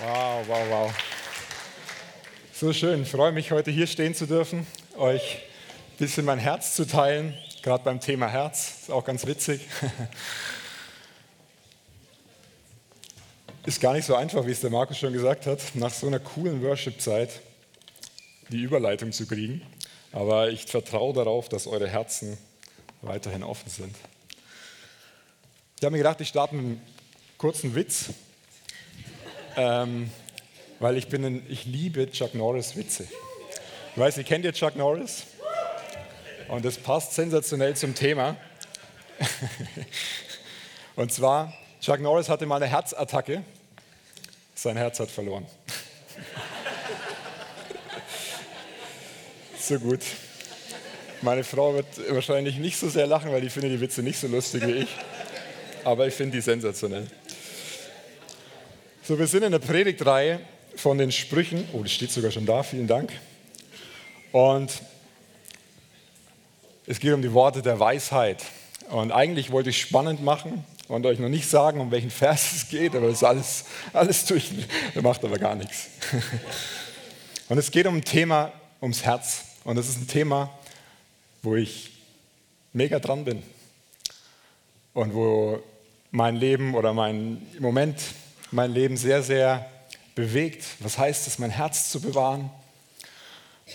Wow, wow, wow. So schön. Ich freue mich, heute hier stehen zu dürfen, euch ein bisschen mein Herz zu teilen, gerade beim Thema Herz. Ist auch ganz witzig. Ist gar nicht so einfach, wie es der Markus schon gesagt hat, nach so einer coolen Worship-Zeit die Überleitung zu kriegen. Aber ich vertraue darauf, dass eure Herzen weiterhin offen sind. Ich habe mir gedacht, ich starte mit einem kurzen Witz, ähm, weil ich, bin ein, ich liebe Chuck Norris Witze. Ich weiß nicht, kennt ihr Chuck Norris? Und das passt sensationell zum Thema. Und zwar, Chuck Norris hatte mal eine Herzattacke. Sein Herz hat verloren. so gut. Meine Frau wird wahrscheinlich nicht so sehr lachen, weil die findet die Witze nicht so lustig wie ich. Aber ich finde die sensationell. So, wir sind in der Predigtreihe von den Sprüchen. Oh, das steht sogar schon da, vielen Dank. Und es geht um die Worte der Weisheit. Und eigentlich wollte ich spannend machen und euch noch nicht sagen, um welchen Vers es geht, aber es ist alles, alles durch, macht aber gar nichts. Und es geht um ein Thema, ums Herz. Und das ist ein Thema, wo ich mega dran bin. Und wo mein Leben oder mein Moment mein Leben sehr, sehr bewegt. Was heißt es, mein Herz zu bewahren?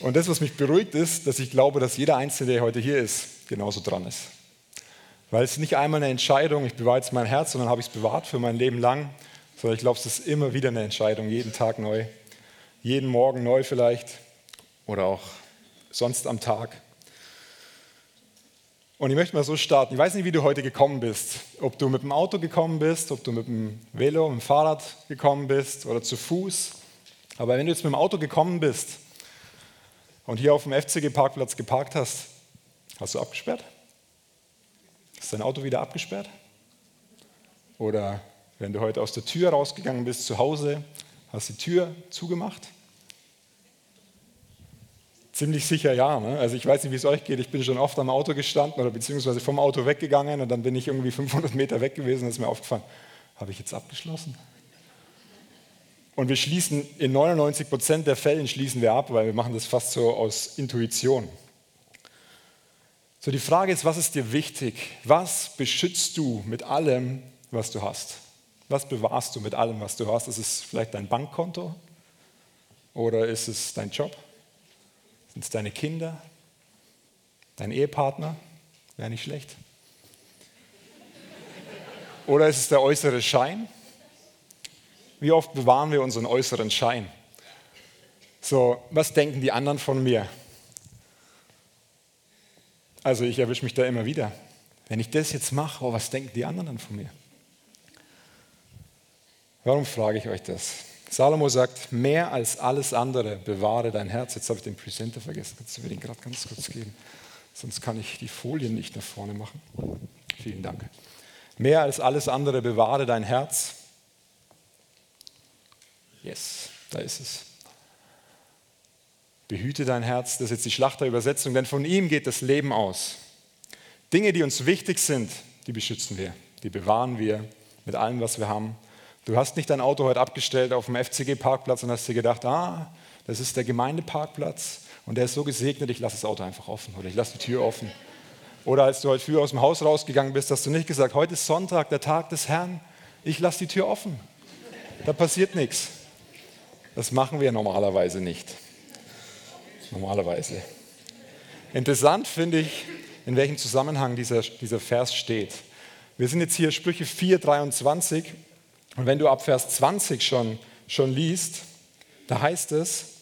Und das, was mich beruhigt, ist, dass ich glaube, dass jeder Einzelne, der heute hier ist, genauso dran ist. Weil es nicht einmal eine Entscheidung, ich bewahre jetzt mein Herz, sondern habe ich es bewahrt für mein Leben lang, sondern ich glaube, es ist immer wieder eine Entscheidung, jeden Tag neu, jeden Morgen neu vielleicht oder auch sonst am Tag. Und ich möchte mal so starten. Ich weiß nicht, wie du heute gekommen bist. Ob du mit dem Auto gekommen bist, ob du mit dem Velo, mit dem Fahrrad gekommen bist oder zu Fuß. Aber wenn du jetzt mit dem Auto gekommen bist und hier auf dem FCG-Parkplatz geparkt hast, hast du abgesperrt? Ist dein Auto wieder abgesperrt? Oder wenn du heute aus der Tür rausgegangen bist zu Hause, hast du die Tür zugemacht? Ziemlich sicher ja. Ne? Also ich weiß nicht, wie es euch geht. Ich bin schon oft am Auto gestanden oder beziehungsweise vom Auto weggegangen und dann bin ich irgendwie 500 Meter weg gewesen und ist mir aufgefallen, habe ich jetzt abgeschlossen? Und wir schließen in 99 Prozent der Fällen schließen wir ab, weil wir machen das fast so aus Intuition. So die Frage ist, was ist dir wichtig? Was beschützt du mit allem, was du hast? Was bewahrst du mit allem, was du hast? Ist es vielleicht dein Bankkonto oder ist es dein Job? Sind es deine Kinder? Dein Ehepartner? Wäre nicht schlecht. Oder ist es der äußere Schein? Wie oft bewahren wir unseren äußeren Schein? So, was denken die anderen von mir? Also ich erwische mich da immer wieder. Wenn ich das jetzt mache, oh, was denken die anderen dann von mir? Warum frage ich euch das? Salomo sagt, mehr als alles andere bewahre dein Herz. Jetzt habe ich den Presenter vergessen. Kannst du mir den gerade ganz kurz geben? Sonst kann ich die Folien nicht nach vorne machen. Vielen Dank. Mehr als alles andere bewahre dein Herz. Yes, da ist es. Behüte dein Herz, das ist jetzt die Schlachterübersetzung, denn von ihm geht das Leben aus. Dinge, die uns wichtig sind, die beschützen wir, die bewahren wir mit allem, was wir haben. Du hast nicht dein Auto heute abgestellt auf dem FCG-Parkplatz und hast dir gedacht, ah, das ist der Gemeindeparkplatz und der ist so gesegnet, ich lasse das Auto einfach offen oder ich lasse die Tür offen. Oder als du heute früh aus dem Haus rausgegangen bist, hast du nicht gesagt, heute ist Sonntag, der Tag des Herrn, ich lasse die Tür offen. Da passiert nichts. Das machen wir normalerweise nicht. Normalerweise. Interessant finde ich, in welchem Zusammenhang dieser, dieser Vers steht. Wir sind jetzt hier Sprüche 4, 23 und wenn du ab Vers 20 schon, schon liest, da heißt es,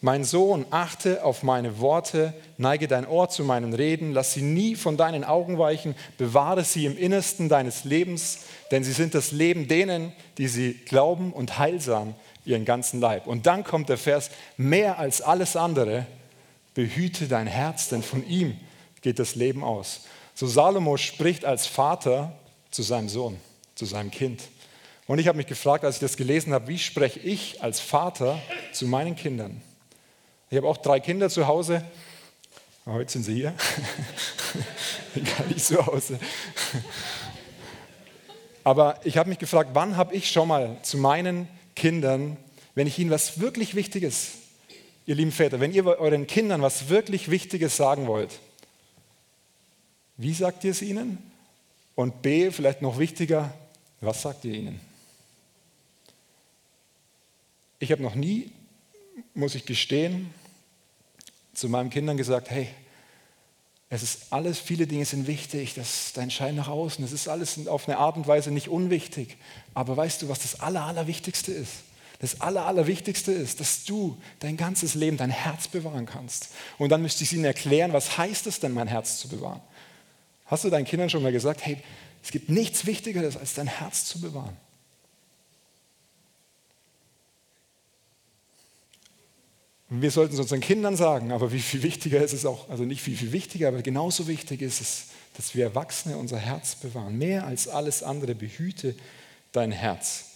mein Sohn, achte auf meine Worte, neige dein Ohr zu meinen Reden, lass sie nie von deinen Augen weichen, bewahre sie im Innersten deines Lebens, denn sie sind das Leben denen, die sie glauben und heilsam ihren ganzen Leib. Und dann kommt der Vers, mehr als alles andere, behüte dein Herz, denn von ihm geht das Leben aus. So Salomo spricht als Vater zu seinem Sohn, zu seinem Kind. Und ich habe mich gefragt, als ich das gelesen habe, wie spreche ich als Vater zu meinen Kindern? Ich habe auch drei Kinder zu Hause. Heute sind sie hier. Gar nicht zu Hause. Aber ich habe mich gefragt, wann habe ich schon mal zu meinen Kindern, wenn ich ihnen was wirklich Wichtiges, ihr lieben Väter, wenn ihr euren Kindern was wirklich Wichtiges sagen wollt, wie sagt ihr es ihnen? Und B, vielleicht noch wichtiger, was sagt ihr ihnen? Ich habe noch nie, muss ich gestehen, zu meinen Kindern gesagt, hey, es ist alles, viele Dinge sind wichtig, das dein Schein nach außen, es ist alles auf eine Art und Weise nicht unwichtig. Aber weißt du, was das Aller, Allerwichtigste ist? Das Aller, Allerwichtigste ist, dass du dein ganzes Leben, dein Herz bewahren kannst. Und dann müsste ich ihnen erklären, was heißt es denn, mein Herz zu bewahren? Hast du deinen Kindern schon mal gesagt, hey, es gibt nichts Wichtigeres, als dein Herz zu bewahren? Wir sollten es unseren Kindern sagen, aber wie viel wichtiger ist es auch, also nicht viel, viel wichtiger, aber genauso wichtig ist es, dass wir Erwachsene unser Herz bewahren. Mehr als alles andere behüte dein Herz.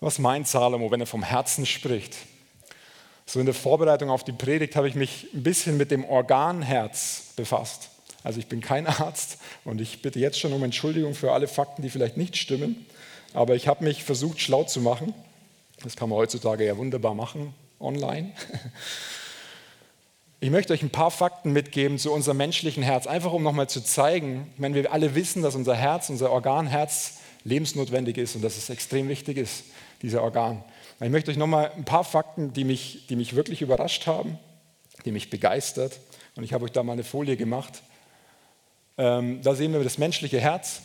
Was meint Salomo, wenn er vom Herzen spricht? So in der Vorbereitung auf die Predigt habe ich mich ein bisschen mit dem Organherz befasst. Also ich bin kein Arzt und ich bitte jetzt schon um Entschuldigung für alle Fakten, die vielleicht nicht stimmen, aber ich habe mich versucht schlau zu machen. Das kann man heutzutage ja wunderbar machen, online. Ich möchte euch ein paar Fakten mitgeben zu unserem menschlichen Herz, einfach um nochmal zu zeigen, wenn wir alle wissen, dass unser Herz, unser Organherz lebensnotwendig ist und dass es extrem wichtig ist, dieser Organ. Ich möchte euch nochmal ein paar Fakten, die mich, die mich wirklich überrascht haben, die mich begeistert. Und ich habe euch da mal eine Folie gemacht. Ähm, da sehen wir das menschliche Herz.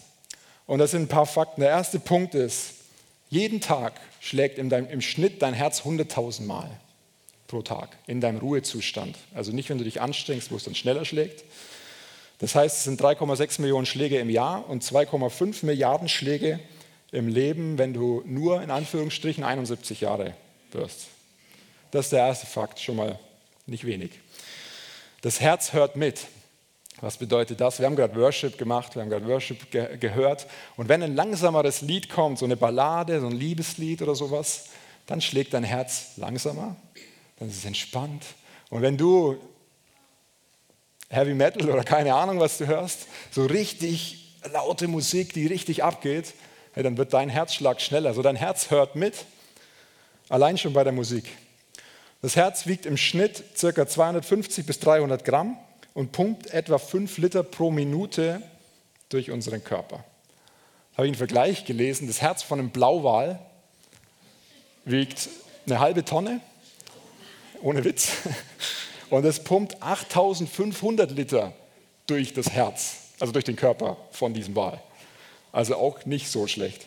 Und das sind ein paar Fakten. Der erste Punkt ist, jeden Tag schlägt in deinem, im Schnitt dein Herz 100.000 Mal pro Tag in deinem Ruhezustand. Also nicht, wenn du dich anstrengst, wo es dann schneller schlägt. Das heißt, es sind 3,6 Millionen Schläge im Jahr und 2,5 Milliarden Schläge im Leben, wenn du nur in Anführungsstrichen 71 Jahre wirst. Das ist der erste Fakt, schon mal nicht wenig. Das Herz hört mit. Was bedeutet das? Wir haben gerade Worship gemacht, wir haben gerade Worship ge gehört. Und wenn ein langsameres Lied kommt, so eine Ballade, so ein Liebeslied oder sowas, dann schlägt dein Herz langsamer, dann ist es entspannt. Und wenn du Heavy Metal oder keine Ahnung, was du hörst, so richtig laute Musik, die richtig abgeht, dann wird dein Herzschlag schneller. Also dein Herz hört mit, allein schon bei der Musik. Das Herz wiegt im Schnitt ca. 250 bis 300 Gramm und pumpt etwa 5 Liter pro Minute durch unseren Körper. Da habe ich einen Vergleich gelesen. Das Herz von einem Blauwal wiegt eine halbe Tonne, ohne Witz, und es pumpt 8500 Liter durch das Herz, also durch den Körper von diesem Wal. Also auch nicht so schlecht.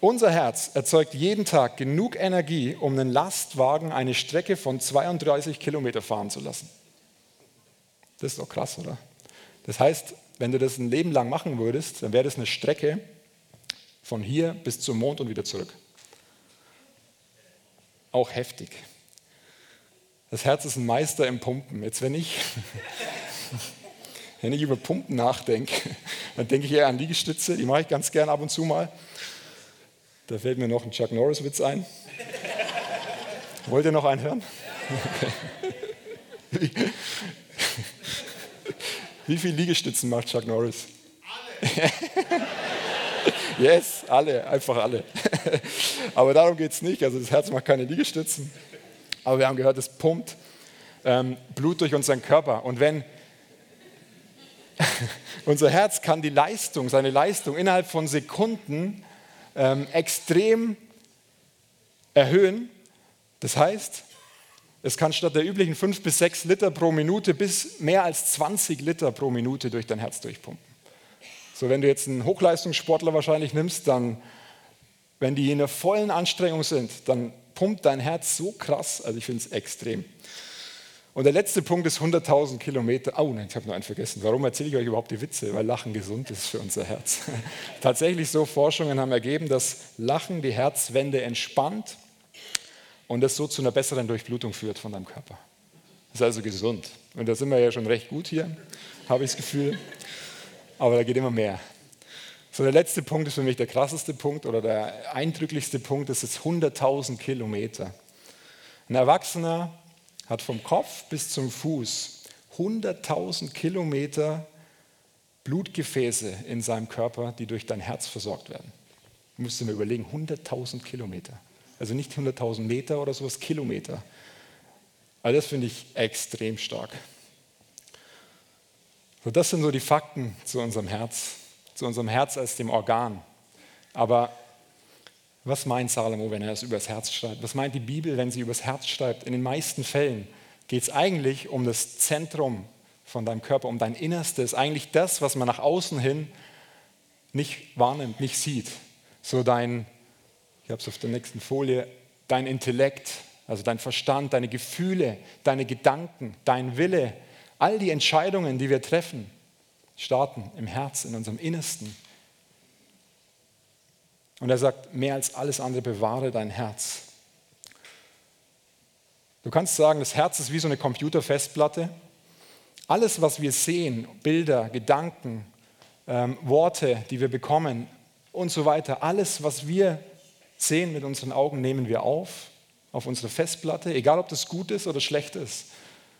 Unser Herz erzeugt jeden Tag genug Energie, um einen Lastwagen eine Strecke von 32 Kilometer fahren zu lassen. Das ist doch krass, oder? Das heißt, wenn du das ein Leben lang machen würdest, dann wäre das eine Strecke von hier bis zum Mond und wieder zurück. Auch heftig. Das Herz ist ein Meister im Pumpen. Jetzt, wenn ich, wenn ich über Pumpen nachdenke, dann denke ich eher an Liegestütze, die mache ich ganz gern ab und zu mal. Da fällt mir noch ein Chuck Norris-Witz ein. Wollt ihr noch einen hören? Okay. Wie viele Liegestützen macht Chuck Norris? Alle. yes, alle, einfach alle. Aber darum geht es nicht. Also das Herz macht keine Liegestützen. Aber wir haben gehört, es pumpt ähm, Blut durch unseren Körper. Und wenn unser Herz kann die Leistung, seine Leistung innerhalb von Sekunden ähm, extrem erhöhen. Das heißt, es kann statt der üblichen 5 bis 6 Liter pro Minute bis mehr als 20 Liter pro Minute durch dein Herz durchpumpen. So, wenn du jetzt einen Hochleistungssportler wahrscheinlich nimmst, dann, wenn die in der vollen Anstrengung sind, dann pumpt dein Herz so krass, also ich finde es extrem. Und der letzte Punkt ist 100.000 Kilometer. Oh nein, ich habe noch einen vergessen. Warum erzähle ich euch überhaupt die Witze? Weil Lachen gesund ist für unser Herz. Tatsächlich so Forschungen haben ergeben, dass Lachen die Herzwände entspannt und das so zu einer besseren Durchblutung führt von deinem Körper. Das ist also gesund. Und da sind wir ja schon recht gut hier, habe ich das Gefühl. Aber da geht immer mehr. So, der letzte Punkt ist für mich der krasseste Punkt oder der eindrücklichste Punkt, das ist 100.000 Kilometer. Ein Erwachsener hat vom Kopf bis zum Fuß 100.000 Kilometer Blutgefäße in seinem Körper, die durch dein Herz versorgt werden. Musst du mir überlegen, 100.000 Kilometer. Also nicht 100.000 Meter oder sowas, Kilometer. Also das finde ich extrem stark. So, das sind so die Fakten zu unserem Herz, zu unserem Herz als dem Organ. Aber was meint Salomo, wenn er es übers Herz schreibt? Was meint die Bibel, wenn sie übers Herz schreibt? In den meisten Fällen geht es eigentlich um das Zentrum von deinem Körper, um dein Innerstes. Eigentlich das, was man nach außen hin nicht wahrnimmt, nicht sieht. So dein, ich habe es auf der nächsten Folie, dein Intellekt, also dein Verstand, deine Gefühle, deine Gedanken, dein Wille, all die Entscheidungen, die wir treffen, starten im Herz, in unserem Innersten. Und er sagt, mehr als alles andere bewahre dein Herz. Du kannst sagen, das Herz ist wie so eine Computerfestplatte. Alles, was wir sehen, Bilder, Gedanken, ähm, Worte, die wir bekommen und so weiter, alles, was wir sehen mit unseren Augen, nehmen wir auf, auf unsere Festplatte, egal ob das gut ist oder schlecht ist.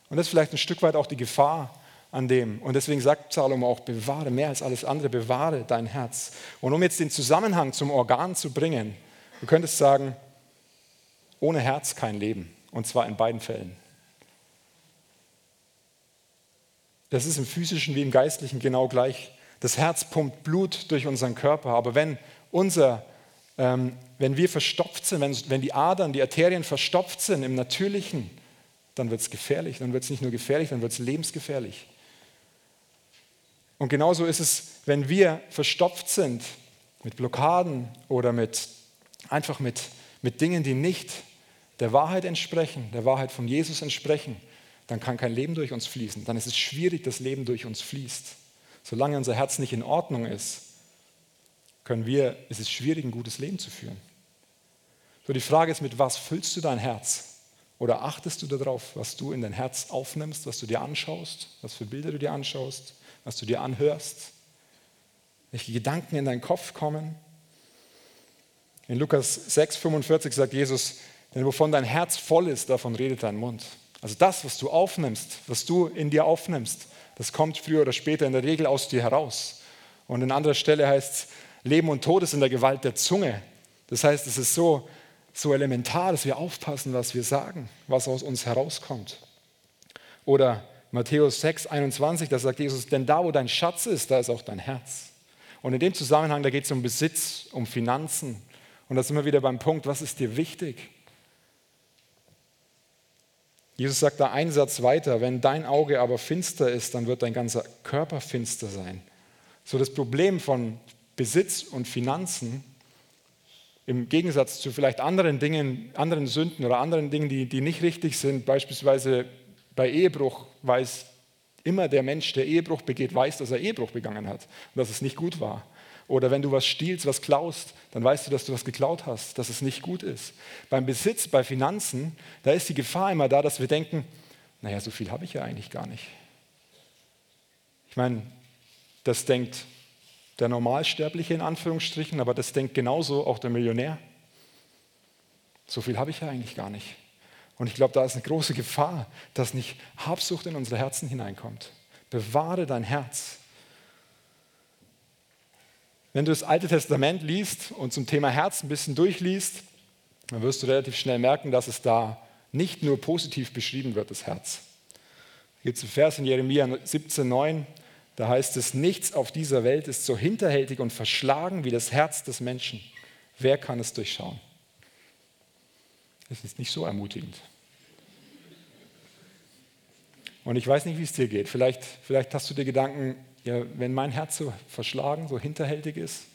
Und das ist vielleicht ein Stück weit auch die Gefahr an dem. Und deswegen sagt Salomo auch, bewahre mehr als alles andere, bewahre dein Herz. Und um jetzt den Zusammenhang zum Organ zu bringen, du könntest sagen, ohne Herz kein Leben. Und zwar in beiden Fällen. Das ist im physischen wie im geistlichen genau gleich. Das Herz pumpt Blut durch unseren Körper, aber wenn, unser, ähm, wenn wir verstopft sind, wenn, wenn die Adern, die Arterien verstopft sind im Natürlichen, dann wird es gefährlich. Dann wird es nicht nur gefährlich, dann wird es lebensgefährlich. Und genauso ist es, wenn wir verstopft sind mit Blockaden oder mit, einfach mit, mit Dingen, die nicht der Wahrheit entsprechen, der Wahrheit von Jesus entsprechen, dann kann kein Leben durch uns fließen. Dann ist es schwierig, dass Leben durch uns fließt. Solange unser Herz nicht in Ordnung ist, können wir, ist es schwierig, ein gutes Leben zu führen. So, die Frage ist, mit was füllst du dein Herz? Oder achtest du darauf, was du in dein Herz aufnimmst, was du dir anschaust, was für Bilder du dir anschaust, was du dir anhörst, welche Gedanken in deinen Kopf kommen? In Lukas 6,45 sagt Jesus, denn wovon dein Herz voll ist, davon redet dein Mund. Also das, was du aufnimmst, was du in dir aufnimmst, das kommt früher oder später in der Regel aus dir heraus. Und an anderer Stelle heißt es, Leben und Tod ist in der Gewalt der Zunge. Das heißt, es ist so, so elementar, dass wir aufpassen, was wir sagen, was aus uns herauskommt. Oder Matthäus 6, 21, da sagt Jesus, denn da, wo dein Schatz ist, da ist auch dein Herz. Und in dem Zusammenhang, da geht es um Besitz, um Finanzen. Und da sind wir wieder beim Punkt, was ist dir wichtig? Jesus sagt da einen Satz weiter, wenn dein Auge aber finster ist, dann wird dein ganzer Körper finster sein. So das Problem von Besitz und Finanzen im Gegensatz zu vielleicht anderen Dingen, anderen Sünden oder anderen Dingen, die, die nicht richtig sind, beispielsweise bei Ehebruch weiß immer der Mensch, der Ehebruch begeht, weiß, dass er Ehebruch begangen hat und dass es nicht gut war. Oder wenn du was stiehlst, was klaust, dann weißt du, dass du was geklaut hast, dass es nicht gut ist. Beim Besitz, bei Finanzen, da ist die Gefahr immer da, dass wir denken, naja, so viel habe ich ja eigentlich gar nicht. Ich meine, das denkt der Normalsterbliche in Anführungsstrichen, aber das denkt genauso auch der Millionär. So viel habe ich ja eigentlich gar nicht. Und ich glaube, da ist eine große Gefahr, dass nicht Habsucht in unsere Herzen hineinkommt. Bewahre dein Herz. Wenn du das Alte Testament liest und zum Thema Herz ein bisschen durchliest, dann wirst du relativ schnell merken, dass es da nicht nur positiv beschrieben wird, das Herz. Hier gibt einen Vers in Jeremia 17,9, da heißt es: Nichts auf dieser Welt ist so hinterhältig und verschlagen wie das Herz des Menschen. Wer kann es durchschauen? Das ist nicht so ermutigend. Und ich weiß nicht, wie es dir geht. Vielleicht, vielleicht hast du dir Gedanken, ja, wenn mein Herz so verschlagen, so hinterhältig ist,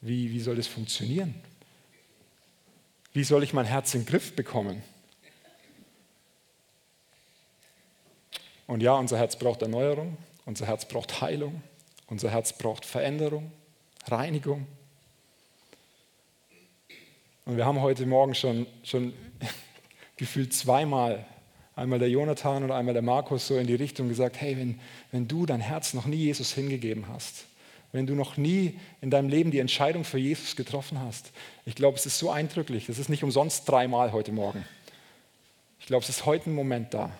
wie, wie soll das funktionieren? Wie soll ich mein Herz in den Griff bekommen? Und ja, unser Herz braucht Erneuerung, unser Herz braucht Heilung, unser Herz braucht Veränderung, Reinigung. Und wir haben heute Morgen schon, schon gefühlt zweimal, einmal der Jonathan und einmal der Markus, so in die Richtung gesagt, hey, wenn, wenn du dein Herz noch nie Jesus hingegeben hast, wenn du noch nie in deinem Leben die Entscheidung für Jesus getroffen hast, ich glaube, es ist so eindrücklich, das ist nicht umsonst dreimal heute Morgen. Ich glaube, es ist heute ein Moment da,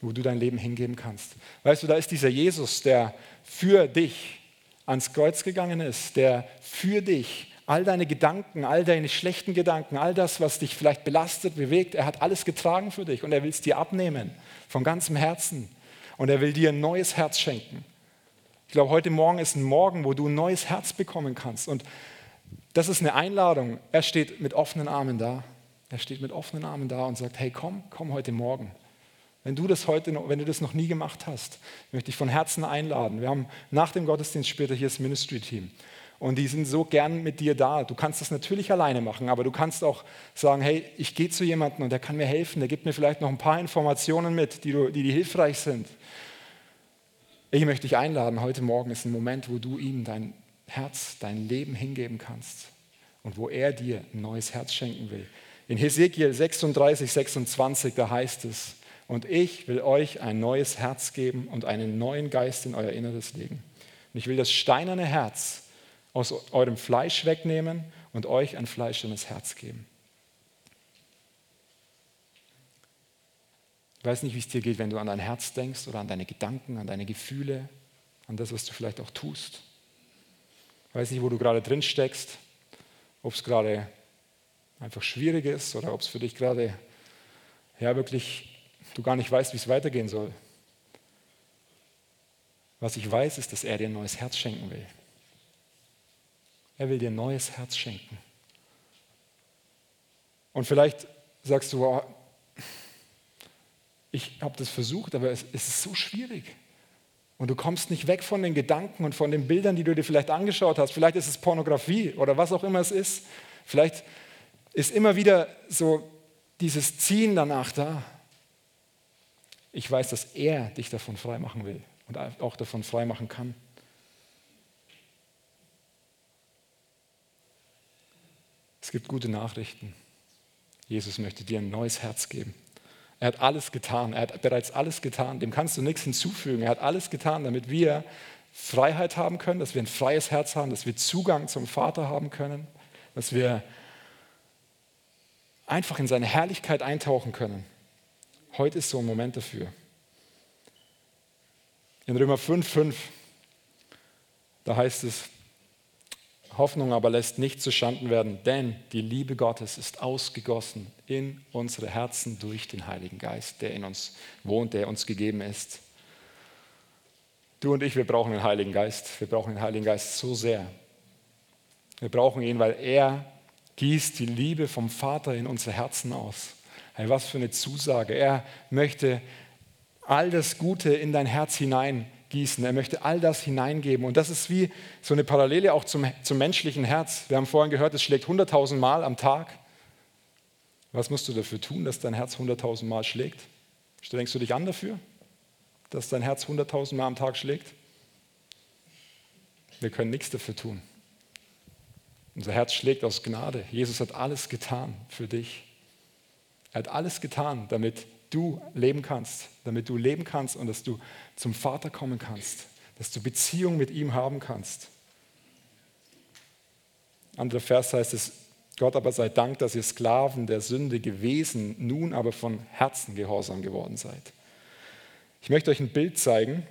wo du dein Leben hingeben kannst. Weißt du, da ist dieser Jesus, der für dich ans Kreuz gegangen ist, der für dich All deine Gedanken, all deine schlechten Gedanken, all das, was dich vielleicht belastet, bewegt, er hat alles getragen für dich und er will es dir abnehmen, von ganzem Herzen. Und er will dir ein neues Herz schenken. Ich glaube, heute Morgen ist ein Morgen, wo du ein neues Herz bekommen kannst. Und das ist eine Einladung. Er steht mit offenen Armen da. Er steht mit offenen Armen da und sagt, hey, komm, komm heute Morgen. Wenn du das heute, wenn du das noch nie gemacht hast, möchte ich von Herzen einladen. Wir haben nach dem Gottesdienst später hier das Ministry-Team. Und die sind so gern mit dir da. Du kannst das natürlich alleine machen, aber du kannst auch sagen, hey, ich gehe zu jemandem und der kann mir helfen, der gibt mir vielleicht noch ein paar Informationen mit, die, du, die, die hilfreich sind. Ich möchte dich einladen, heute Morgen ist ein Moment, wo du ihm dein Herz, dein Leben hingeben kannst und wo er dir ein neues Herz schenken will. In Hesekiel 36, 26, da heißt es, und ich will euch ein neues Herz geben und einen neuen Geist in euer Inneres legen. Und ich will das steinerne Herz aus eurem Fleisch wegnehmen und euch ein fleischendes Herz geben. Ich weiß nicht, wie es dir geht, wenn du an dein Herz denkst oder an deine Gedanken, an deine Gefühle, an das, was du vielleicht auch tust. Ich weiß nicht, wo du gerade drin steckst, ob es gerade einfach schwierig ist oder ob es für dich gerade ja wirklich du gar nicht weißt, wie es weitergehen soll. Was ich weiß, ist, dass er dir ein neues Herz schenken will. Er will dir ein neues Herz schenken. Und vielleicht sagst du, oh, ich habe das versucht, aber es, es ist so schwierig. Und du kommst nicht weg von den Gedanken und von den Bildern, die du dir vielleicht angeschaut hast. Vielleicht ist es Pornografie oder was auch immer es ist. Vielleicht ist immer wieder so dieses Ziehen danach da. Ich weiß, dass er dich davon freimachen will und auch davon freimachen kann. Es gibt gute Nachrichten. Jesus möchte dir ein neues Herz geben. Er hat alles getan. Er hat bereits alles getan. Dem kannst du nichts hinzufügen. Er hat alles getan, damit wir Freiheit haben können, dass wir ein freies Herz haben, dass wir Zugang zum Vater haben können, dass wir einfach in seine Herrlichkeit eintauchen können. Heute ist so ein Moment dafür. In Römer 5, 5, da heißt es, Hoffnung aber lässt nicht zuschanden werden, denn die Liebe Gottes ist ausgegossen in unsere Herzen durch den Heiligen Geist, der in uns wohnt, der uns gegeben ist. Du und ich, wir brauchen den Heiligen Geist. Wir brauchen den Heiligen Geist so sehr. Wir brauchen ihn, weil er gießt die Liebe vom Vater in unsere Herzen aus. Hey, was für eine Zusage. Er möchte all das Gute in dein Herz hineingießen. Er möchte all das hineingeben. Und das ist wie so eine Parallele auch zum, zum menschlichen Herz. Wir haben vorhin gehört, es schlägt 100.000 Mal am Tag. Was musst du dafür tun, dass dein Herz 100.000 Mal schlägt? Strengst du dich an dafür, dass dein Herz 100.000 Mal am Tag schlägt? Wir können nichts dafür tun. Unser Herz schlägt aus Gnade. Jesus hat alles getan für dich. Er hat alles getan, damit du leben kannst, damit du leben kannst und dass du zum Vater kommen kannst, dass du Beziehung mit ihm haben kannst. Anderer Vers heißt es, Gott aber sei Dank, dass ihr Sklaven der Sünde gewesen, nun aber von Herzen gehorsam geworden seid. Ich möchte euch ein Bild zeigen,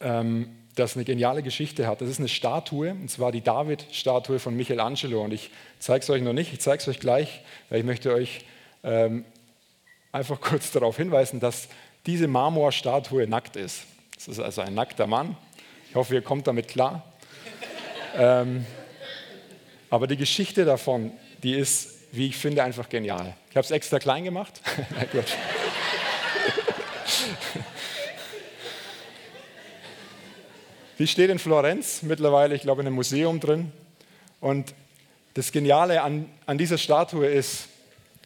ähm, das eine geniale Geschichte hat. Das ist eine Statue, und zwar die David-Statue von Michelangelo. Und ich zeige es euch noch nicht, ich zeige es euch gleich, weil ich möchte euch ähm, einfach kurz darauf hinweisen, dass diese Marmorstatue nackt ist. Das ist also ein nackter Mann. Ich hoffe, ihr kommt damit klar. ähm, aber die Geschichte davon, die ist, wie ich finde, einfach genial. Ich habe es extra klein gemacht. Die steht in Florenz mittlerweile, ich glaube, in einem Museum drin. Und das Geniale an, an dieser Statue ist,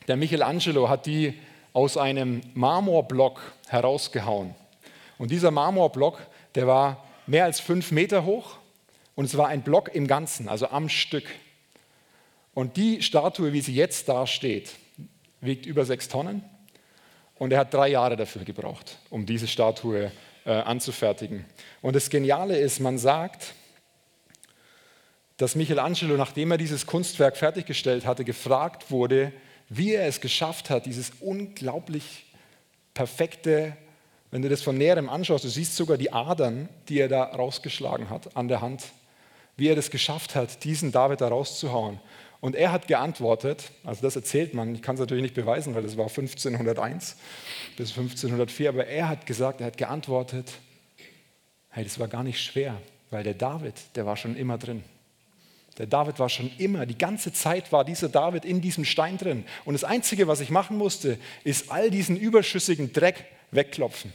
der Michelangelo hat die aus einem Marmorblock herausgehauen. Und dieser Marmorblock, der war mehr als fünf Meter hoch und es war ein Block im Ganzen, also am Stück. Und die Statue, wie sie jetzt da steht, wiegt über sechs Tonnen und er hat drei Jahre dafür gebraucht, um diese Statue äh, anzufertigen. Und das Geniale ist, man sagt, dass Michelangelo, nachdem er dieses Kunstwerk fertiggestellt hatte, gefragt wurde, wie er es geschafft hat, dieses unglaublich perfekte, wenn du das von näherem anschaust, du siehst sogar die Adern, die er da rausgeschlagen hat an der Hand. wie er das geschafft hat, diesen David da rauszuhauen. Und er hat geantwortet, also das erzählt man, ich kann es natürlich nicht beweisen, weil das war 1501 bis 1504, aber er hat gesagt, er hat geantwortet, hey, das war gar nicht schwer, weil der David, der war schon immer drin. Der David war schon immer, die ganze Zeit war dieser David in diesem Stein drin. Und das Einzige, was ich machen musste, ist all diesen überschüssigen Dreck wegklopfen.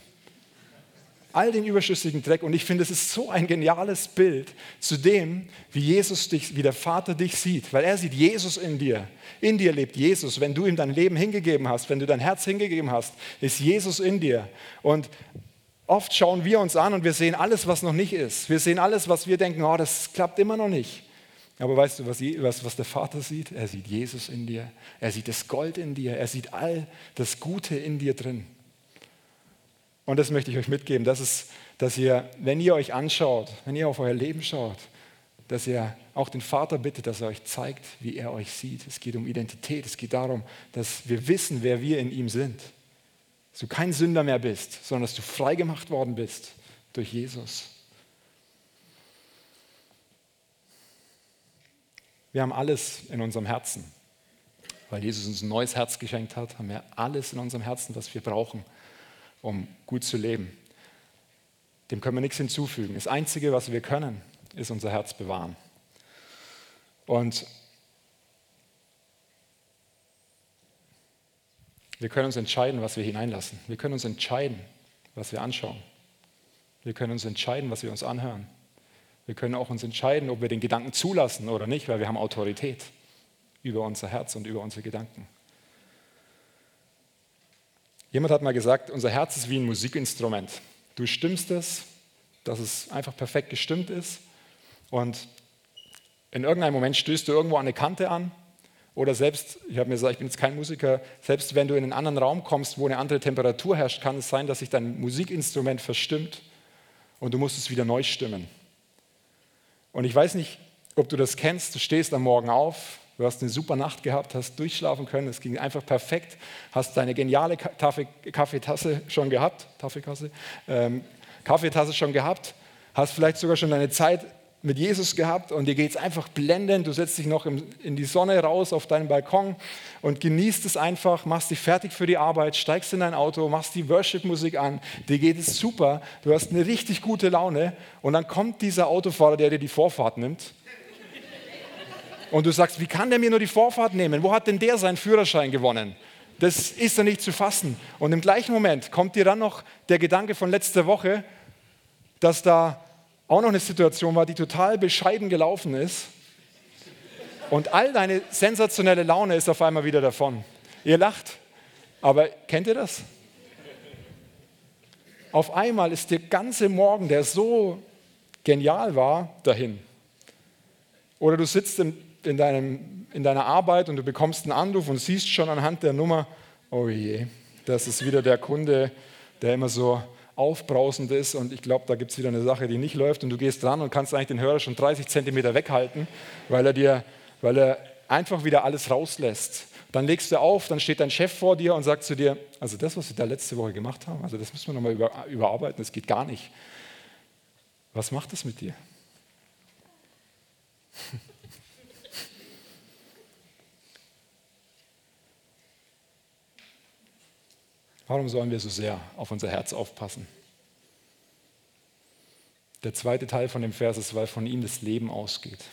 All den überschüssigen Dreck. Und ich finde, es ist so ein geniales Bild zu dem, wie Jesus dich, wie der Vater dich sieht. Weil er sieht Jesus in dir. In dir lebt Jesus. Wenn du ihm dein Leben hingegeben hast, wenn du dein Herz hingegeben hast, ist Jesus in dir. Und oft schauen wir uns an und wir sehen alles, was noch nicht ist. Wir sehen alles, was wir denken, oh, das klappt immer noch nicht. Aber weißt du, was, was, was der Vater sieht? Er sieht Jesus in dir. Er sieht das Gold in dir. Er sieht all das Gute in dir drin. Und das möchte ich euch mitgeben, das ist, dass ihr, wenn ihr euch anschaut, wenn ihr auf euer Leben schaut, dass ihr auch den Vater bittet, dass er euch zeigt, wie er euch sieht. Es geht um Identität. Es geht darum, dass wir wissen, wer wir in ihm sind. Dass du kein Sünder mehr bist, sondern dass du freigemacht worden bist durch Jesus. Wir haben alles in unserem Herzen. Weil Jesus uns ein neues Herz geschenkt hat, haben wir alles in unserem Herzen, was wir brauchen, um gut zu leben. Dem können wir nichts hinzufügen. Das Einzige, was wir können, ist unser Herz bewahren. Und wir können uns entscheiden, was wir hineinlassen. Wir können uns entscheiden, was wir anschauen. Wir können uns entscheiden, was wir uns anhören. Wir können auch uns entscheiden, ob wir den Gedanken zulassen oder nicht, weil wir haben Autorität über unser Herz und über unsere Gedanken. Jemand hat mal gesagt, unser Herz ist wie ein Musikinstrument. Du stimmst es, dass es einfach perfekt gestimmt ist und in irgendeinem Moment stößt du irgendwo an eine Kante an oder selbst, ich habe mir gesagt, ich bin jetzt kein Musiker, selbst wenn du in einen anderen Raum kommst, wo eine andere Temperatur herrscht, kann es sein, dass sich dein Musikinstrument verstimmt und du musst es wieder neu stimmen. Und ich weiß nicht, ob du das kennst. Du stehst am Morgen auf, du hast eine super Nacht gehabt, hast durchschlafen können, es ging einfach perfekt, hast deine geniale Kaffeetasse schon gehabt, Kaffeekasse, ähm, Kaffeetasse schon gehabt, hast vielleicht sogar schon deine Zeit mit Jesus gehabt und dir geht es einfach blendend. Du setzt dich noch in die Sonne raus auf deinen Balkon und genießt es einfach, machst dich fertig für die Arbeit, steigst in dein Auto, machst die Worship-Musik an, dir geht es super, du hast eine richtig gute Laune und dann kommt dieser Autofahrer, der dir die Vorfahrt nimmt. Und du sagst, wie kann der mir nur die Vorfahrt nehmen? Wo hat denn der seinen Führerschein gewonnen? Das ist ja nicht zu fassen. Und im gleichen Moment kommt dir dann noch der Gedanke von letzter Woche, dass da auch noch eine Situation war, die total bescheiden gelaufen ist. Und all deine sensationelle Laune ist auf einmal wieder davon. Ihr lacht, aber kennt ihr das? Auf einmal ist der ganze Morgen, der so genial war, dahin. Oder du sitzt in, in, deinem, in deiner Arbeit und du bekommst einen Anruf und siehst schon anhand der Nummer, oh je, das ist wieder der Kunde, der immer so aufbrausend ist und ich glaube, da gibt es wieder eine Sache, die nicht läuft und du gehst dran und kannst eigentlich den Hörer schon 30 Zentimeter weghalten, weil er dir, weil er einfach wieder alles rauslässt. Dann legst du auf, dann steht dein Chef vor dir und sagt zu dir, also das, was wir da letzte Woche gemacht haben, also das müssen wir nochmal über, überarbeiten, das geht gar nicht. Was macht das mit dir? Warum sollen wir so sehr auf unser Herz aufpassen? Der zweite Teil von dem Vers ist, weil von ihm das Leben ausgeht.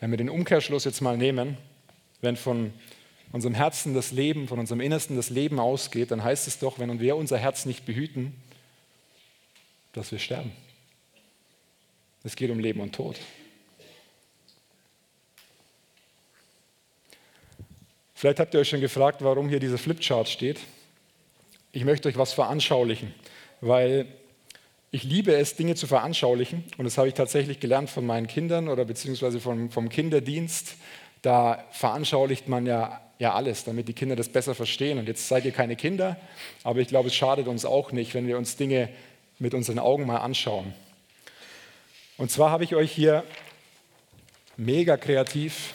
Wenn wir den Umkehrschluss jetzt mal nehmen, wenn von unserem Herzen das Leben, von unserem Innersten das Leben ausgeht, dann heißt es doch, wenn wir unser Herz nicht behüten, dass wir sterben. Es geht um Leben und Tod. Vielleicht habt ihr euch schon gefragt, warum hier dieser Flipchart steht. Ich möchte euch was veranschaulichen, weil ich liebe es, Dinge zu veranschaulichen. Und das habe ich tatsächlich gelernt von meinen Kindern oder beziehungsweise vom, vom Kinderdienst. Da veranschaulicht man ja, ja alles, damit die Kinder das besser verstehen. Und jetzt seid ihr keine Kinder, aber ich glaube, es schadet uns auch nicht, wenn wir uns Dinge mit unseren Augen mal anschauen. Und zwar habe ich euch hier mega kreativ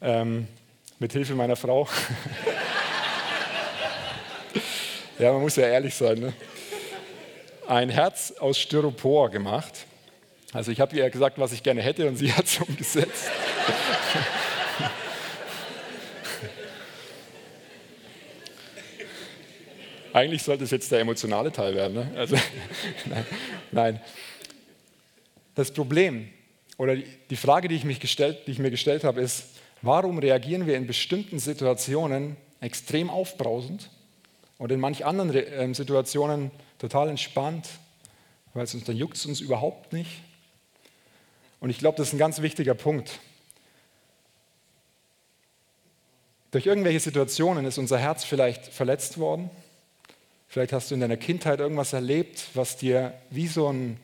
ähm, mit Hilfe meiner Frau. ja, man muss ja ehrlich sein. Ne? ein Herz aus Styropor gemacht. Also ich habe ihr gesagt, was ich gerne hätte und sie hat es umgesetzt. Eigentlich sollte es jetzt der emotionale Teil werden. Ne? Also, nein, nein. Das Problem oder die Frage, die ich, gestellt, die ich mir gestellt habe, ist, warum reagieren wir in bestimmten Situationen extrem aufbrausend und in manch anderen ähm, Situationen total entspannt, weil es uns dann juckt es uns überhaupt nicht. Und ich glaube, das ist ein ganz wichtiger Punkt. Durch irgendwelche Situationen ist unser Herz vielleicht verletzt worden. Vielleicht hast du in deiner Kindheit irgendwas erlebt, was dir wie so ein,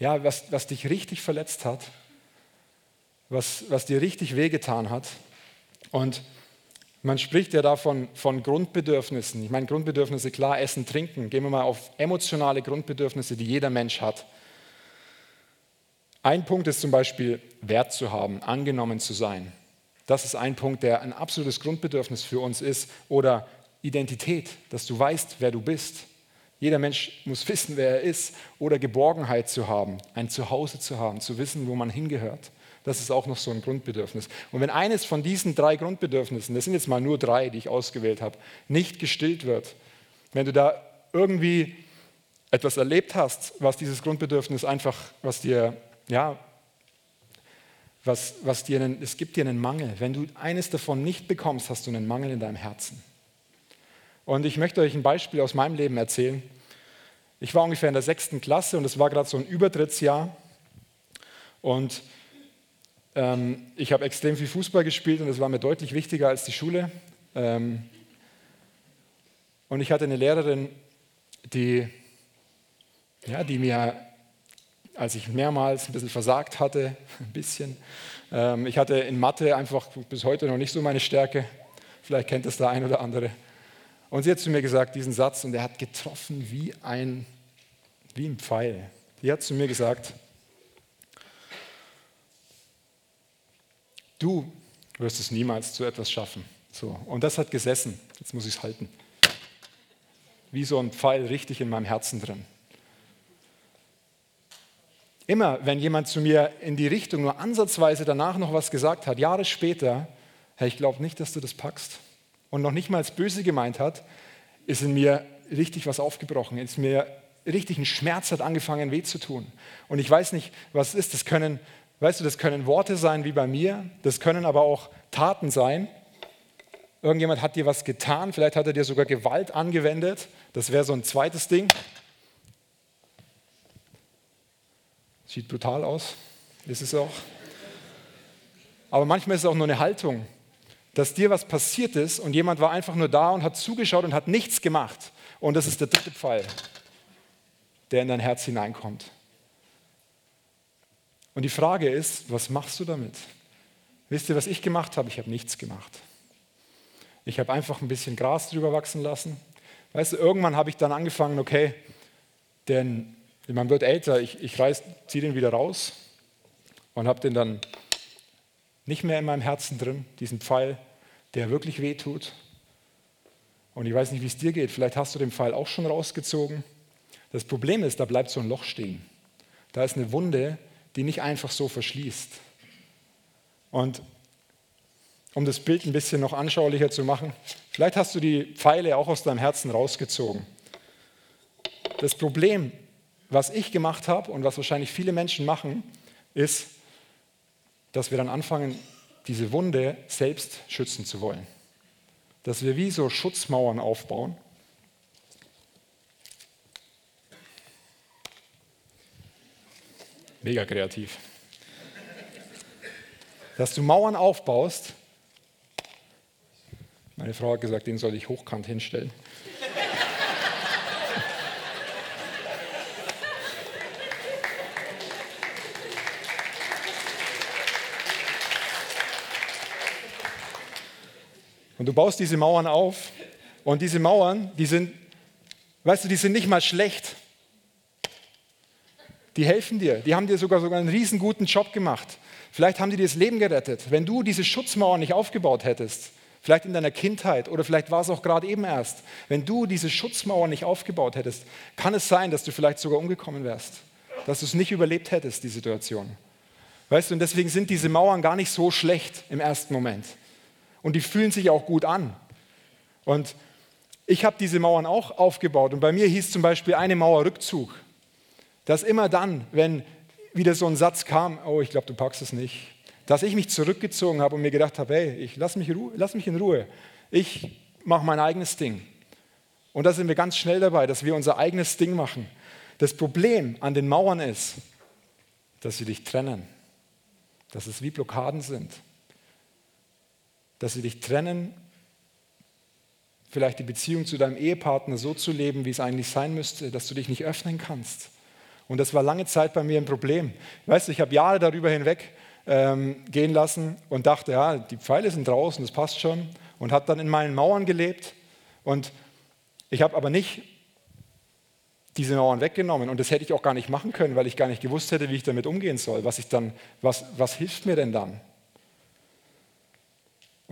ja, was, was dich richtig verletzt hat, was, was dir richtig wehgetan hat. Und man spricht ja davon von Grundbedürfnissen. Ich meine, Grundbedürfnisse, klar, Essen, Trinken. Gehen wir mal auf emotionale Grundbedürfnisse, die jeder Mensch hat. Ein Punkt ist zum Beispiel Wert zu haben, angenommen zu sein. Das ist ein Punkt, der ein absolutes Grundbedürfnis für uns ist. Oder Identität, dass du weißt, wer du bist. Jeder Mensch muss wissen, wer er ist. Oder Geborgenheit zu haben, ein Zuhause zu haben, zu wissen, wo man hingehört. Das ist auch noch so ein Grundbedürfnis. Und wenn eines von diesen drei Grundbedürfnissen, das sind jetzt mal nur drei, die ich ausgewählt habe, nicht gestillt wird, wenn du da irgendwie etwas erlebt hast, was dieses Grundbedürfnis einfach, was dir, ja, was, was dir einen, es gibt dir einen Mangel. Wenn du eines davon nicht bekommst, hast du einen Mangel in deinem Herzen. Und ich möchte euch ein Beispiel aus meinem Leben erzählen. Ich war ungefähr in der sechsten Klasse und es war gerade so ein Übertrittsjahr. Und ähm, ich habe extrem viel Fußball gespielt und das war mir deutlich wichtiger als die Schule. Ähm, und ich hatte eine Lehrerin, die, ja, die mir, als ich mehrmals ein bisschen versagt hatte, ein bisschen, ähm, ich hatte in Mathe einfach bis heute noch nicht so meine Stärke. Vielleicht kennt das der ein oder andere. Und sie hat zu mir gesagt, diesen Satz, und er hat getroffen wie ein, wie ein Pfeil. Sie hat zu mir gesagt, du wirst es niemals zu etwas schaffen. So. Und das hat gesessen. Jetzt muss ich es halten. Wie so ein Pfeil richtig in meinem Herzen drin. Immer, wenn jemand zu mir in die Richtung nur ansatzweise danach noch was gesagt hat, Jahre später, hey, ich glaube nicht, dass du das packst, und noch nicht mal als böse gemeint hat, ist in mir richtig was aufgebrochen, ist mir richtig ein Schmerz hat angefangen weh zu tun. Und ich weiß nicht, was es ist. Das können Weißt du, das können Worte sein wie bei mir, das können aber auch Taten sein. Irgendjemand hat dir was getan, vielleicht hat er dir sogar Gewalt angewendet. Das wäre so ein zweites Ding. Sieht brutal aus, ist es auch. Aber manchmal ist es auch nur eine Haltung, dass dir was passiert ist und jemand war einfach nur da und hat zugeschaut und hat nichts gemacht. Und das ist der dritte Pfeil, der in dein Herz hineinkommt. Und die Frage ist, was machst du damit? Wisst ihr, was ich gemacht habe? Ich habe nichts gemacht. Ich habe einfach ein bisschen Gras drüber wachsen lassen. Weißt du, irgendwann habe ich dann angefangen, okay, denn man wird älter, ich, ich ziehe den wieder raus und habe den dann nicht mehr in meinem Herzen drin, diesen Pfeil, der wirklich weh tut. Und ich weiß nicht, wie es dir geht, vielleicht hast du den Pfeil auch schon rausgezogen. Das Problem ist, da bleibt so ein Loch stehen. Da ist eine Wunde, die nicht einfach so verschließt. Und um das Bild ein bisschen noch anschaulicher zu machen, vielleicht hast du die Pfeile auch aus deinem Herzen rausgezogen. Das Problem, was ich gemacht habe und was wahrscheinlich viele Menschen machen, ist, dass wir dann anfangen, diese Wunde selbst schützen zu wollen. Dass wir wie so Schutzmauern aufbauen Mega kreativ. Dass du Mauern aufbaust. Meine Frau hat gesagt, den soll ich hochkant hinstellen. Und du baust diese Mauern auf und diese Mauern, die sind, weißt du, die sind nicht mal schlecht. Die helfen dir. Die haben dir sogar, sogar einen riesen guten Job gemacht. Vielleicht haben die dir das Leben gerettet. Wenn du diese Schutzmauer nicht aufgebaut hättest, vielleicht in deiner Kindheit oder vielleicht war es auch gerade eben erst. Wenn du diese Schutzmauer nicht aufgebaut hättest, kann es sein, dass du vielleicht sogar umgekommen wärst, dass du es nicht überlebt hättest, die Situation. Weißt du, und deswegen sind diese Mauern gar nicht so schlecht im ersten Moment. Und die fühlen sich auch gut an. Und ich habe diese Mauern auch aufgebaut und bei mir hieß zum Beispiel eine Mauer Rückzug. Dass immer dann, wenn wieder so ein Satz kam, oh, ich glaube, du packst es nicht, dass ich mich zurückgezogen habe und mir gedacht habe, hey, ich lass mich, lass mich in Ruhe. Ich mache mein eigenes Ding. Und da sind wir ganz schnell dabei, dass wir unser eigenes Ding machen. Das Problem an den Mauern ist, dass sie dich trennen, dass es wie Blockaden sind, dass sie dich trennen vielleicht die Beziehung zu deinem Ehepartner so zu leben, wie es eigentlich sein müsste, dass du dich nicht öffnen kannst. Und das war lange Zeit bei mir ein Problem. Weißt du, ich habe Jahre darüber hinweg ähm, gehen lassen und dachte, ja, die Pfeile sind draußen, das passt schon. Und habe dann in meinen Mauern gelebt. Und ich habe aber nicht diese Mauern weggenommen. Und das hätte ich auch gar nicht machen können, weil ich gar nicht gewusst hätte, wie ich damit umgehen soll. Was, ich dann, was, was hilft mir denn dann?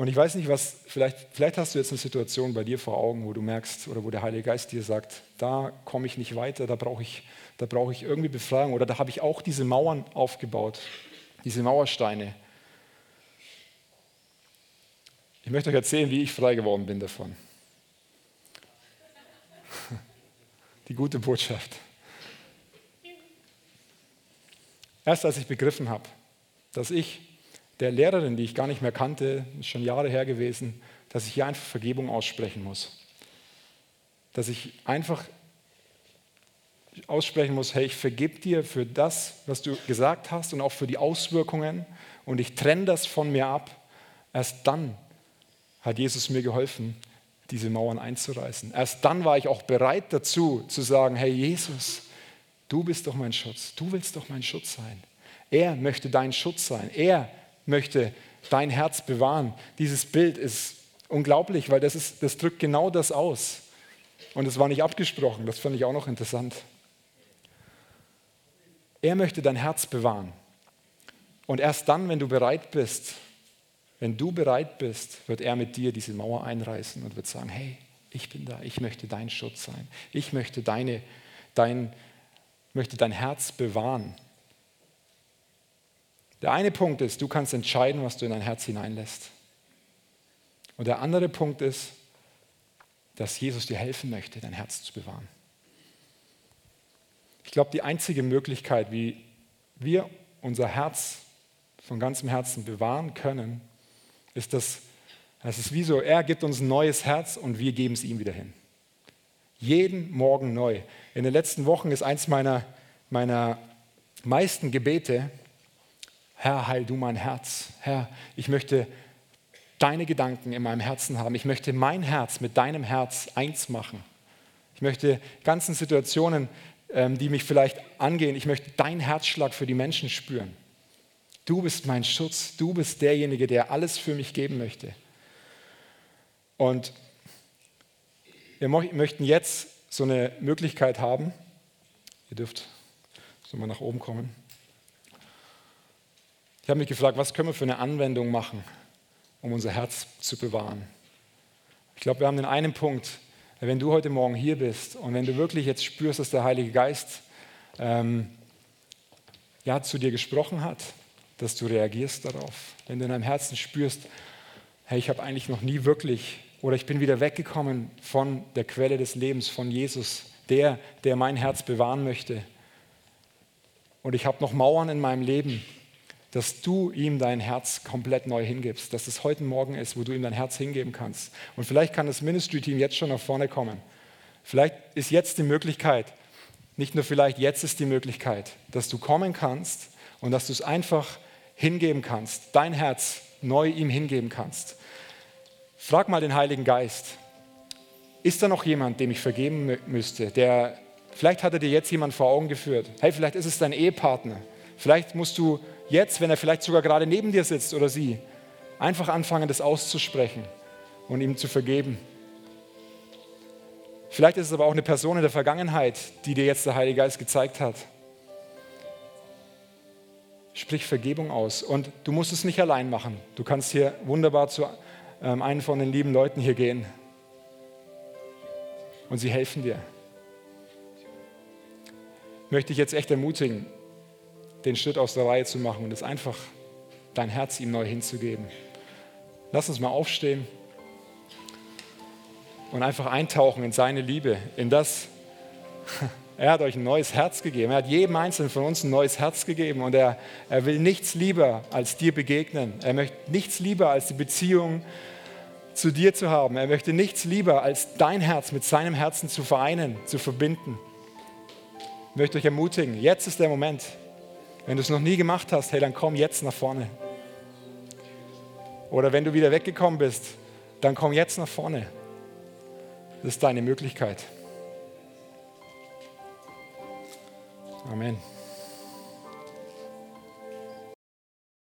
Und ich weiß nicht, was, vielleicht, vielleicht hast du jetzt eine Situation bei dir vor Augen, wo du merkst oder wo der Heilige Geist dir sagt, da komme ich nicht weiter, da brauche ich, da brauche ich irgendwie Befreiung oder da habe ich auch diese Mauern aufgebaut, diese Mauersteine. Ich möchte euch erzählen, wie ich frei geworden bin davon. Die gute Botschaft. Erst als ich begriffen habe, dass ich der Lehrerin, die ich gar nicht mehr kannte, ist schon Jahre her gewesen, dass ich hier einfach Vergebung aussprechen muss. Dass ich einfach aussprechen muss, hey, ich vergib dir für das, was du gesagt hast und auch für die Auswirkungen und ich trenne das von mir ab. Erst dann hat Jesus mir geholfen, diese Mauern einzureißen. Erst dann war ich auch bereit dazu zu sagen, hey Jesus, du bist doch mein Schutz, du willst doch mein Schutz sein. Er möchte dein Schutz sein. Er möchte dein Herz bewahren. Dieses Bild ist unglaublich, weil das, ist, das drückt genau das aus. Und es war nicht abgesprochen, das fand ich auch noch interessant. Er möchte dein Herz bewahren. Und erst dann, wenn du bereit bist, wenn du bereit bist, wird er mit dir diese Mauer einreißen und wird sagen, hey, ich bin da, ich möchte dein Schutz sein. Ich möchte, deine, dein, möchte dein Herz bewahren. Der eine Punkt ist, du kannst entscheiden, was du in dein Herz hineinlässt. Und der andere Punkt ist, dass Jesus dir helfen möchte, dein Herz zu bewahren. Ich glaube, die einzige Möglichkeit, wie wir unser Herz von ganzem Herzen bewahren können, ist, dass es ist wie so, er gibt uns ein neues Herz und wir geben es ihm wieder hin. Jeden Morgen neu. In den letzten Wochen ist eins meiner, meiner meisten Gebete, Herr, heil du mein Herz. Herr, ich möchte deine Gedanken in meinem Herzen haben. Ich möchte mein Herz mit deinem Herz eins machen. Ich möchte ganzen Situationen, ähm, die mich vielleicht angehen, ich möchte deinen Herzschlag für die Menschen spüren. Du bist mein Schutz. Du bist derjenige, der alles für mich geben möchte. Und wir möchten jetzt so eine Möglichkeit haben. Ihr dürft so mal nach oben kommen. Ich habe mich gefragt, was können wir für eine Anwendung machen, um unser Herz zu bewahren. Ich glaube, wir haben den einen Punkt, wenn du heute Morgen hier bist und wenn du wirklich jetzt spürst, dass der Heilige Geist ähm, ja, zu dir gesprochen hat, dass du reagierst darauf. Wenn du in deinem Herzen spürst, hey, ich habe eigentlich noch nie wirklich oder ich bin wieder weggekommen von der Quelle des Lebens, von Jesus, der, der mein Herz bewahren möchte. Und ich habe noch Mauern in meinem Leben, dass du ihm dein Herz komplett neu hingibst, dass es heute Morgen ist, wo du ihm dein Herz hingeben kannst. Und vielleicht kann das Ministry-Team jetzt schon nach vorne kommen. Vielleicht ist jetzt die Möglichkeit, nicht nur vielleicht, jetzt ist die Möglichkeit, dass du kommen kannst und dass du es einfach hingeben kannst, dein Herz neu ihm hingeben kannst. Frag mal den Heiligen Geist, ist da noch jemand, dem ich vergeben müsste, der, vielleicht hat er dir jetzt jemand vor Augen geführt, hey, vielleicht ist es dein Ehepartner, vielleicht musst du jetzt, wenn er vielleicht sogar gerade neben dir sitzt oder sie, einfach anfangen, das auszusprechen und ihm zu vergeben. Vielleicht ist es aber auch eine Person in der Vergangenheit, die dir jetzt der Heilige Geist gezeigt hat. Sprich Vergebung aus. Und du musst es nicht allein machen. Du kannst hier wunderbar zu ähm, einen von den lieben Leuten hier gehen. Und sie helfen dir. Möchte ich jetzt echt ermutigen, den Schritt aus der Reihe zu machen und es einfach dein Herz ihm neu hinzugeben. Lass uns mal aufstehen und einfach eintauchen in seine Liebe, in das, er hat euch ein neues Herz gegeben. Er hat jedem Einzelnen von uns ein neues Herz gegeben und er, er will nichts lieber als dir begegnen. Er möchte nichts lieber als die Beziehung zu dir zu haben. Er möchte nichts lieber als dein Herz mit seinem Herzen zu vereinen, zu verbinden. Ich möchte euch ermutigen, jetzt ist der Moment. Wenn du es noch nie gemacht hast, hey, dann komm jetzt nach vorne. Oder wenn du wieder weggekommen bist, dann komm jetzt nach vorne. Das ist deine Möglichkeit. Amen.